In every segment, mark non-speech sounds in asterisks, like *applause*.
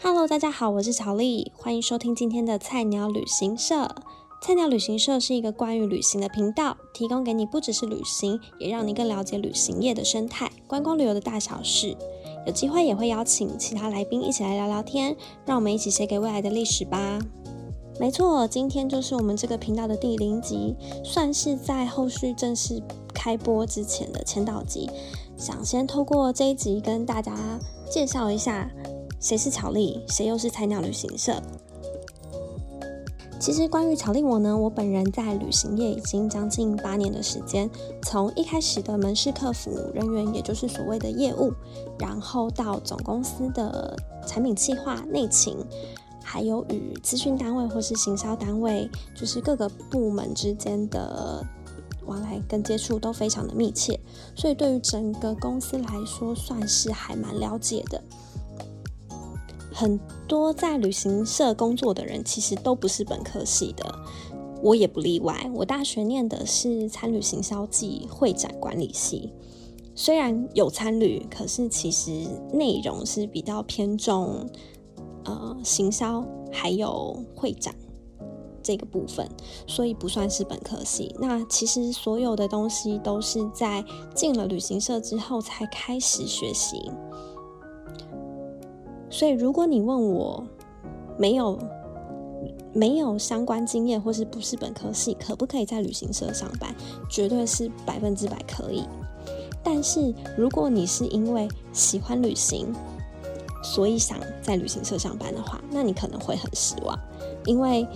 Hello，大家好，我是乔丽，欢迎收听今天的菜鸟旅行社。菜鸟旅行社是一个关于旅行的频道，提供给你不只是旅行，也让你更了解旅行业的生态、观光旅游的大小事。有机会也会邀请其他来宾一起来聊聊天，让我们一起写给未来的历史吧。没错，今天就是我们这个频道的第零集，算是在后续正式开播之前的前导集。想先透过这一集跟大家介绍一下。谁是巧丽？谁又是菜鸟旅行社？其实关于巧丽我呢，我本人在旅行业已经将近八年的时间，从一开始的门市客服人员，也就是所谓的业务，然后到总公司的产品计划、内勤，还有与资讯单位或是行销单位，就是各个部门之间的往来跟接触都非常的密切，所以对于整个公司来说，算是还蛮了解的。很多在旅行社工作的人，其实都不是本科系的，我也不例外。我大学念的是参旅行销暨会展管理系，虽然有参旅，可是其实内容是比较偏重呃行销还有会展这个部分，所以不算是本科系。那其实所有的东西都是在进了旅行社之后才开始学习。所以，如果你问我没有没有相关经验，或是不是本科系，可不可以在旅行社上班？绝对是百分之百可以。但是，如果你是因为喜欢旅行，所以想在旅行社上班的话，那你可能会很失望，因为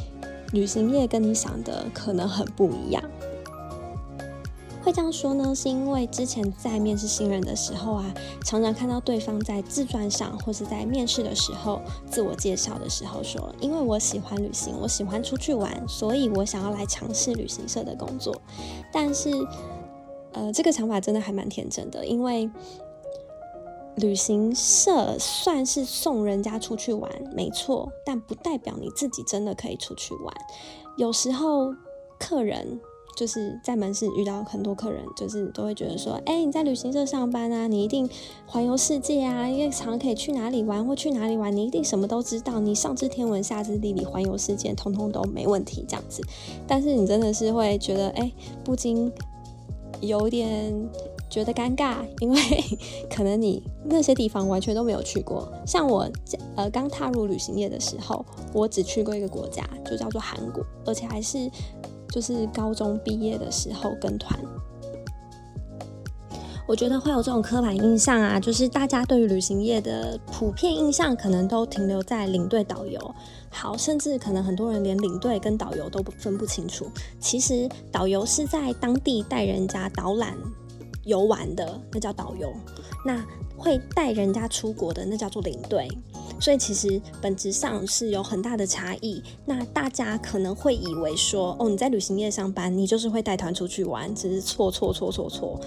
旅行业跟你想的可能很不一样。会这样说呢，是因为之前在面试新人的时候啊，常常看到对方在自传上或是在面试的时候自我介绍的时候说：“因为我喜欢旅行，我喜欢出去玩，所以我想要来尝试旅行社的工作。”但是，呃，这个想法真的还蛮天真的，因为旅行社算是送人家出去玩，没错，但不代表你自己真的可以出去玩。有时候客人。就是在门市遇到很多客人，就是都会觉得说，哎，你在旅行社上班啊，你一定环游世界啊，因为常可以去哪里玩或去哪里玩，你一定什么都知道，你上知天文下知地理，环游世界通通都没问题这样子。但是你真的是会觉得，哎，不禁有点觉得尴尬，因为 *laughs* 可能你那些地方完全都没有去过。像我呃刚踏入旅行业的时候，我只去过一个国家，就叫做韩国，而且还是。就是高中毕业的时候跟团，我觉得会有这种刻板印象啊，就是大家对于旅行业的普遍印象可能都停留在领队导游，好，甚至可能很多人连领队跟导游都分不清楚。其实导游是在当地带人家导览游玩的，那叫导游；那会带人家出国的，那叫做领队。所以其实本质上是有很大的差异。那大家可能会以为说，哦，你在旅行业上班，你就是会带团出去玩，只是错错错错错。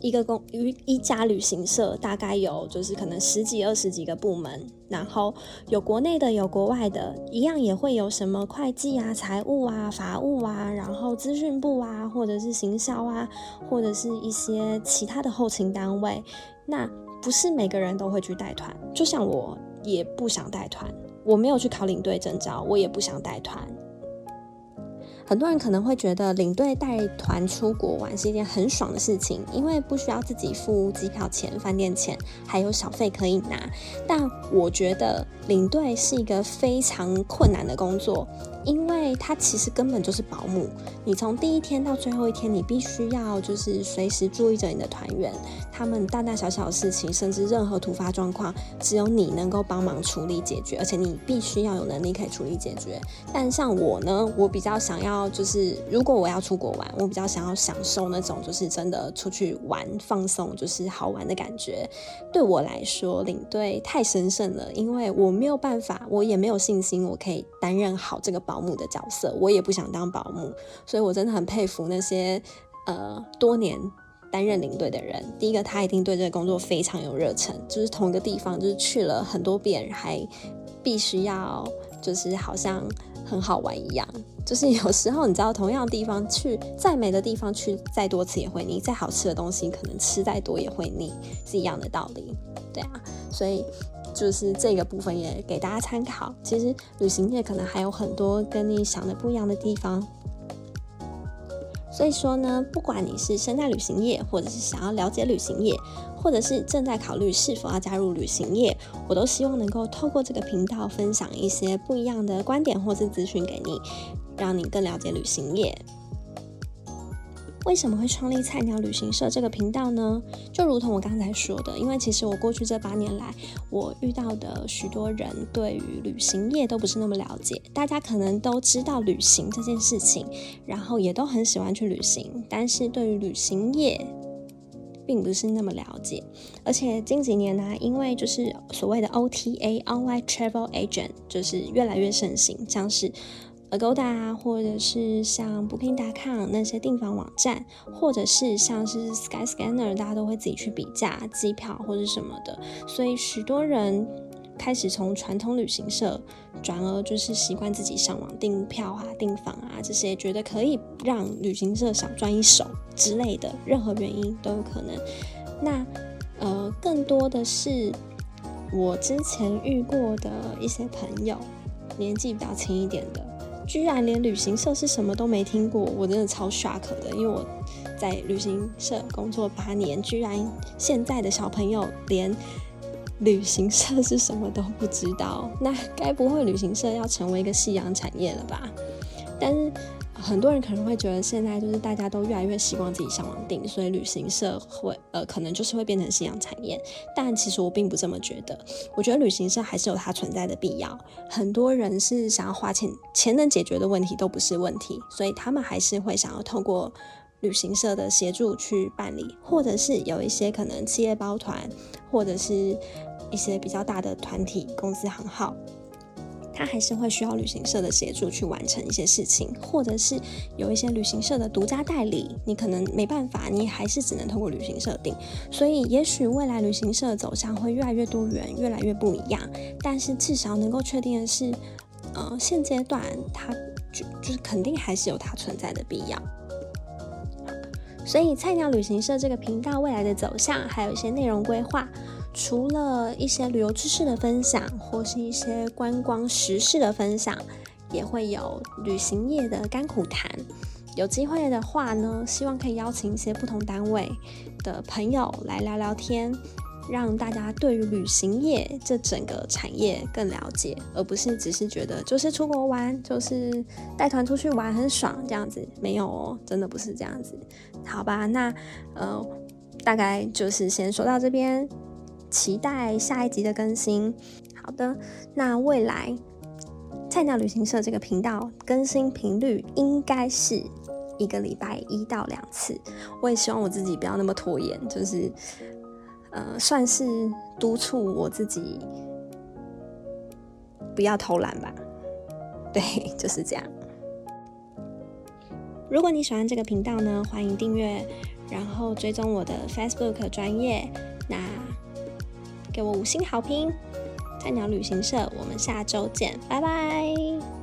一个公一一家旅行社大概有就是可能十几二十几个部门，然后有国内的有国外的，一样也会有什么会计啊、财务啊、法务啊，然后资讯部啊，或者是行销啊，或者是一些其他的后勤单位。那不是每个人都会去带团，就像我。也不想带团，我没有去考领队证照，我也不想带团。很多人可能会觉得领队带团出国玩是一件很爽的事情，因为不需要自己付机票钱、饭店钱，还有小费可以拿。但我觉得领队是一个非常困难的工作。因为他其实根本就是保姆，你从第一天到最后一天，你必须要就是随时注意着你的团员，他们大大小小的事情，甚至任何突发状况，只有你能够帮忙处理解决，而且你必须要有能力可以处理解决。但像我呢，我比较想要就是，如果我要出国玩，我比较想要享受那种就是真的出去玩放松，就是好玩的感觉。对我来说，领队太神圣了，因为我没有办法，我也没有信心，我可以担任好这个。保保姆的角色，我也不想当保姆，所以我真的很佩服那些呃多年担任领队的人。第一个，他一定对这个工作非常有热忱，就是同一个地方，就是去了很多遍，还必须要就是好像很好玩一样。就是有时候你知道，同样的地方去再美的地方去再多次也会腻，再好吃的东西可能吃再多也会腻，是一样的道理。对啊，所以就是这个部分也给大家参考。其实旅行业可能还有很多跟你想的不一样的地方。所以说呢，不管你是身在旅行业，或者是想要了解旅行业，或者是正在考虑是否要加入旅行业，我都希望能够透过这个频道分享一些不一样的观点或是资讯给你，让你更了解旅行业。为什么会创立菜鸟旅行社这个频道呢？就如同我刚才说的，因为其实我过去这八年来，我遇到的许多人对于旅行业都不是那么了解。大家可能都知道旅行这件事情，然后也都很喜欢去旅行，但是对于旅行业并不是那么了解。而且近几年呢，因为就是所谓的 OTA（Online Travel Agent） 就是越来越盛行，像是。Agoda 啊或者是像 Booking.com 那些订房网站，或者是像是 Skyscanner，大家都会自己去比价机票或者什么的，所以许多人开始从传统旅行社转而就是习惯自己上网订票啊、订房啊这些，觉得可以让旅行社少赚一手之类的，任何原因都有可能。那呃，更多的是我之前遇过的一些朋友，年纪比较轻一点的。居然连旅行社是什么都没听过，我真的超 shock 的。因为我在旅行社工作八年，居然现在的小朋友连旅行社是什么都不知道，那该不会旅行社要成为一个夕阳产业了吧？但是。很多人可能会觉得现在就是大家都越来越希望自己上网订，所以旅行社会呃可能就是会变成夕阳产业。但其实我并不这么觉得，我觉得旅行社还是有它存在的必要。很多人是想要花钱，钱能解决的问题都不是问题，所以他们还是会想要透过旅行社的协助去办理，或者是有一些可能企业包团，或者是一些比较大的团体公司行号。他还是会需要旅行社的协助去完成一些事情，或者是有一些旅行社的独家代理，你可能没办法，你还是只能通过旅行社订。所以，也许未来旅行社的走向会越来越多元，越来越不一样。但是，至少能够确定的是，呃，现阶段它就就是肯定还是有它存在的必要。所以，菜鸟旅行社这个频道未来的走向，还有一些内容规划。除了一些旅游知识的分享，或是一些观光时事的分享，也会有旅行业的甘苦谈。有机会的话呢，希望可以邀请一些不同单位的朋友来聊聊天，让大家对于旅行业这整个产业更了解，而不是只是觉得就是出国玩，就是带团出去玩很爽这样子。没有哦，真的不是这样子。好吧，那呃，大概就是先说到这边。期待下一集的更新。好的，那未来菜鸟旅行社这个频道更新频率应该是一个礼拜一到两次。我也希望我自己不要那么拖延，就是呃，算是督促我自己不要偷懒吧。*laughs* 对，就是这样。如果你喜欢这个频道呢，欢迎订阅，然后追踪我的 Facebook 专业。那给我五星好评，菜鸟旅行社，我们下周见，拜拜。